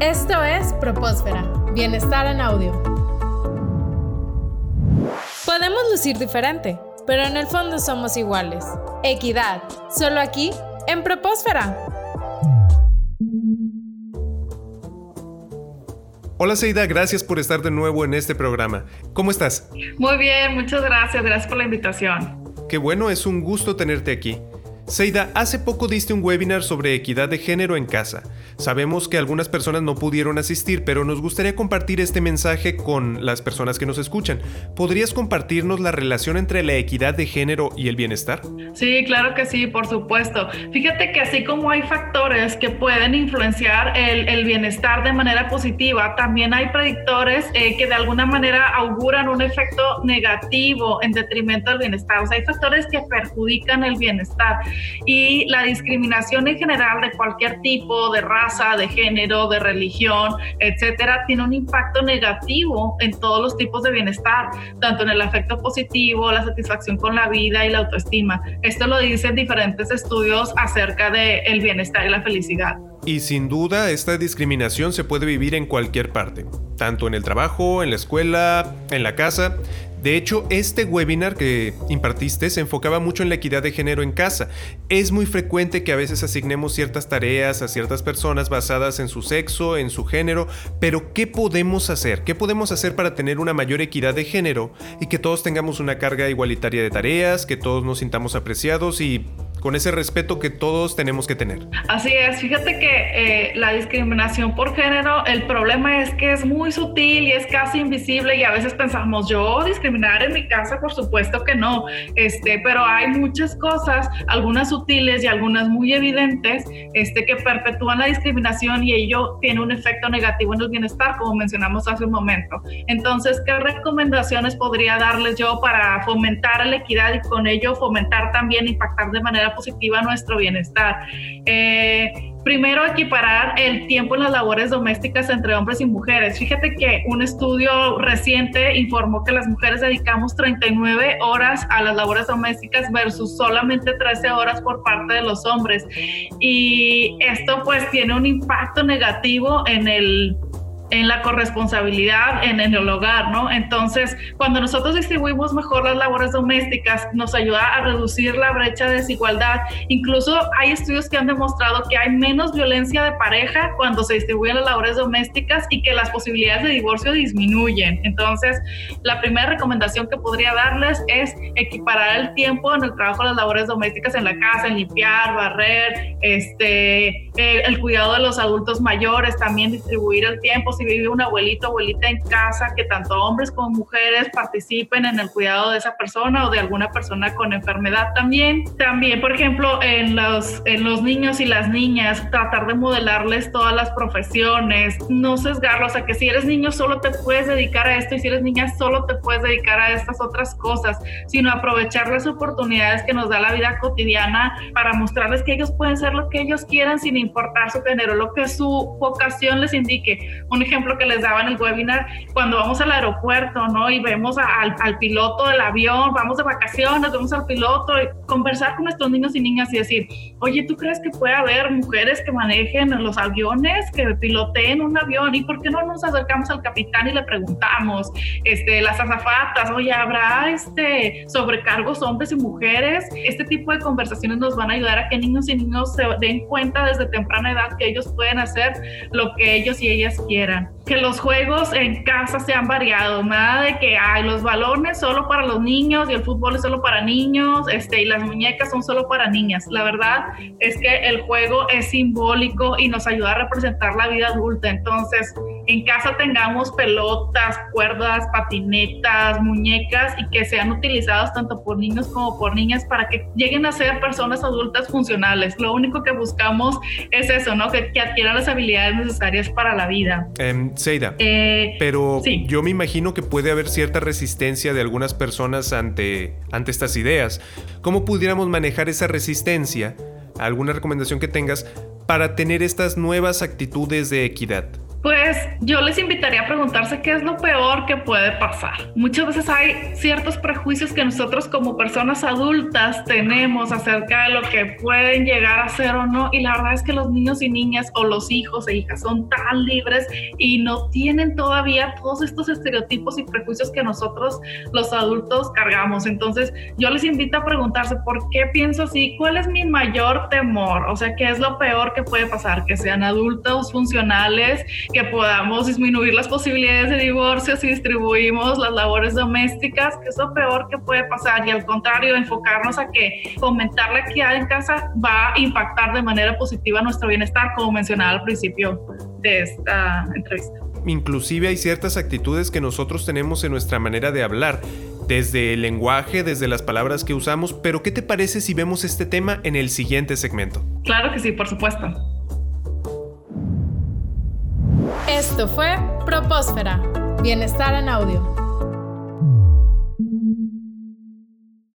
Esto es Propósfera, Bienestar en Audio. Podemos lucir diferente, pero en el fondo somos iguales. Equidad, solo aquí, en Propósfera. Hola Seida, gracias por estar de nuevo en este programa. ¿Cómo estás? Muy bien, muchas gracias, gracias por la invitación. Qué bueno, es un gusto tenerte aquí. Seida, hace poco diste un webinar sobre equidad de género en casa. Sabemos que algunas personas no pudieron asistir, pero nos gustaría compartir este mensaje con las personas que nos escuchan. ¿Podrías compartirnos la relación entre la equidad de género y el bienestar? Sí, claro que sí, por supuesto. Fíjate que así como hay factores que pueden influenciar el, bienestar de manera positiva, también hay predictores eh, que de alguna manera auguran un efecto negativo en detrimento del bienestar. O sea, hay factores que perjudican el bienestar y la discriminación en general de cualquier tipo, de raza, de género, de religión, etcétera, tiene un impacto negativo en todos los tipos de bienestar, tanto en el afecto positivo, la satisfacción con la vida y la autoestima. Esto lo dicen diferentes estudios acerca del el bienestar y la felicidad. Y sin duda, esta discriminación se puede vivir en cualquier parte, tanto en el trabajo, en la escuela, en la casa. De hecho, este webinar que impartiste se enfocaba mucho en la equidad de género en casa. Es muy frecuente que a veces asignemos ciertas tareas a ciertas personas basadas en su sexo, en su género, pero ¿qué podemos hacer? ¿Qué podemos hacer para tener una mayor equidad de género y que todos tengamos una carga igualitaria de tareas, que todos nos sintamos apreciados y con ese respeto que todos tenemos que tener. Así es, fíjate que eh, la discriminación por género, el problema es que es muy sutil y es casi invisible y a veces pensamos, yo discriminar en mi casa, por supuesto que no, este, pero hay muchas cosas, algunas sutiles y algunas muy evidentes, este, que perpetúan la discriminación y ello tiene un efecto negativo en el bienestar, como mencionamos hace un momento. Entonces, ¿qué recomendaciones podría darles yo para fomentar la equidad y con ello fomentar también, impactar de manera positiva nuestro bienestar. Eh, primero, equiparar el tiempo en las labores domésticas entre hombres y mujeres. Fíjate que un estudio reciente informó que las mujeres dedicamos 39 horas a las labores domésticas versus solamente 13 horas por parte de los hombres. Y esto pues tiene un impacto negativo en el en la corresponsabilidad en, el hogar, ¿no? Entonces, cuando nosotros distribuimos mejor las labores domésticas, nos ayuda a reducir la brecha de desigualdad. Incluso hay estudios que han demostrado que hay menos violencia de pareja cuando se distribuyen las labores domésticas y que las posibilidades de divorcio disminuyen. Entonces, la primera recomendación que podría darles es equiparar el tiempo en el trabajo de las labores domésticas en la casa, en limpiar, barrer, este, eh, el cuidado de los adultos mayores, también distribuir el tiempo si vive un abuelito, abuelita en casa, que tanto hombres como mujeres participen en el cuidado de esa persona o de alguna persona con enfermedad también. También, por ejemplo, en los, en los niños y las niñas, tratar de modelarles todas las profesiones, no sesgarlos a que si eres niño solo te puedes dedicar a esto y si eres niña solo te puedes dedicar a estas otras cosas, sino aprovechar las oportunidades que nos da la vida cotidiana para mostrarles que ellos pueden ser lo que ellos quieran sin importar su género, lo que su vocación les indique. Un ejemplo que les daba en el webinar, cuando vamos al aeropuerto, ¿no? Y vemos al, al, piloto del avión, vamos de vacaciones, vemos al piloto, y conversar con nuestros niños y niñas y decir, oye, ¿tú crees que puede haber mujeres que manejen los aviones, que piloteen un avión? ¿Y por qué no nos acercamos al capitán y le preguntamos, este, las azafatas, oye, ¿habrá este, sobrecargos hombres y mujeres? Este tipo de conversaciones nos van a ayudar a que niños y niños se den cuenta desde temprana edad que ellos pueden hacer lo que ellos y ellas quieran. Que los juegos en casa sean variados, nada de que hay los balones solo para los niños y el fútbol es solo para niños, este, y las muñecas son solo para niñas. La verdad es que el juego es simbólico y nos ayuda a representar la vida adulta. Entonces, en casa tengamos pelotas, cuerdas, patinetas, muñecas y que sean utilizados tanto por niños como por niñas para que lleguen a ser personas adultas funcionales. Lo único que buscamos es eso, ¿no? Que, adquieran las habilidades necesarias para la vida. Em, Seida, eh, pero yo me imagino que puede haber cierta resistencia de algunas personas ante, ante estas ideas. ¿Cómo pudiéramos manejar esa resistencia? ¿Alguna recomendación que tengas para tener estas nuevas actitudes de equidad? Pues yo les invitaría a preguntarse qué es lo peor que puede pasar. Muchas veces hay ciertos prejuicios que nosotros como personas adultas tenemos acerca de lo que pueden llegar a ser o no y la verdad es que los niños y niñas o los hijos e hijas son tan libres y no tienen todavía todos estos estereotipos y prejuicios que nosotros los adultos cargamos. Entonces yo les invito a preguntarse por qué pienso así, cuál es mi mayor temor, o sea, qué es lo peor que puede pasar, que sean adultos funcionales que podamos disminuir las posibilidades de divorcio si distribuimos las labores domésticas, que es lo peor que puede pasar, y al contrario, enfocarnos a que fomentar la equidad en casa va a impactar de manera positiva nuestro bienestar, como mencionaba al principio de esta entrevista. Inclusive hay ciertas actitudes que nosotros tenemos en nuestra manera de hablar, desde el lenguaje, desde las palabras que usamos, pero ¿qué te parece si vemos este tema en el siguiente segmento? Claro que sí, por supuesto. Esto fue Propósfera, Bienestar en Audio.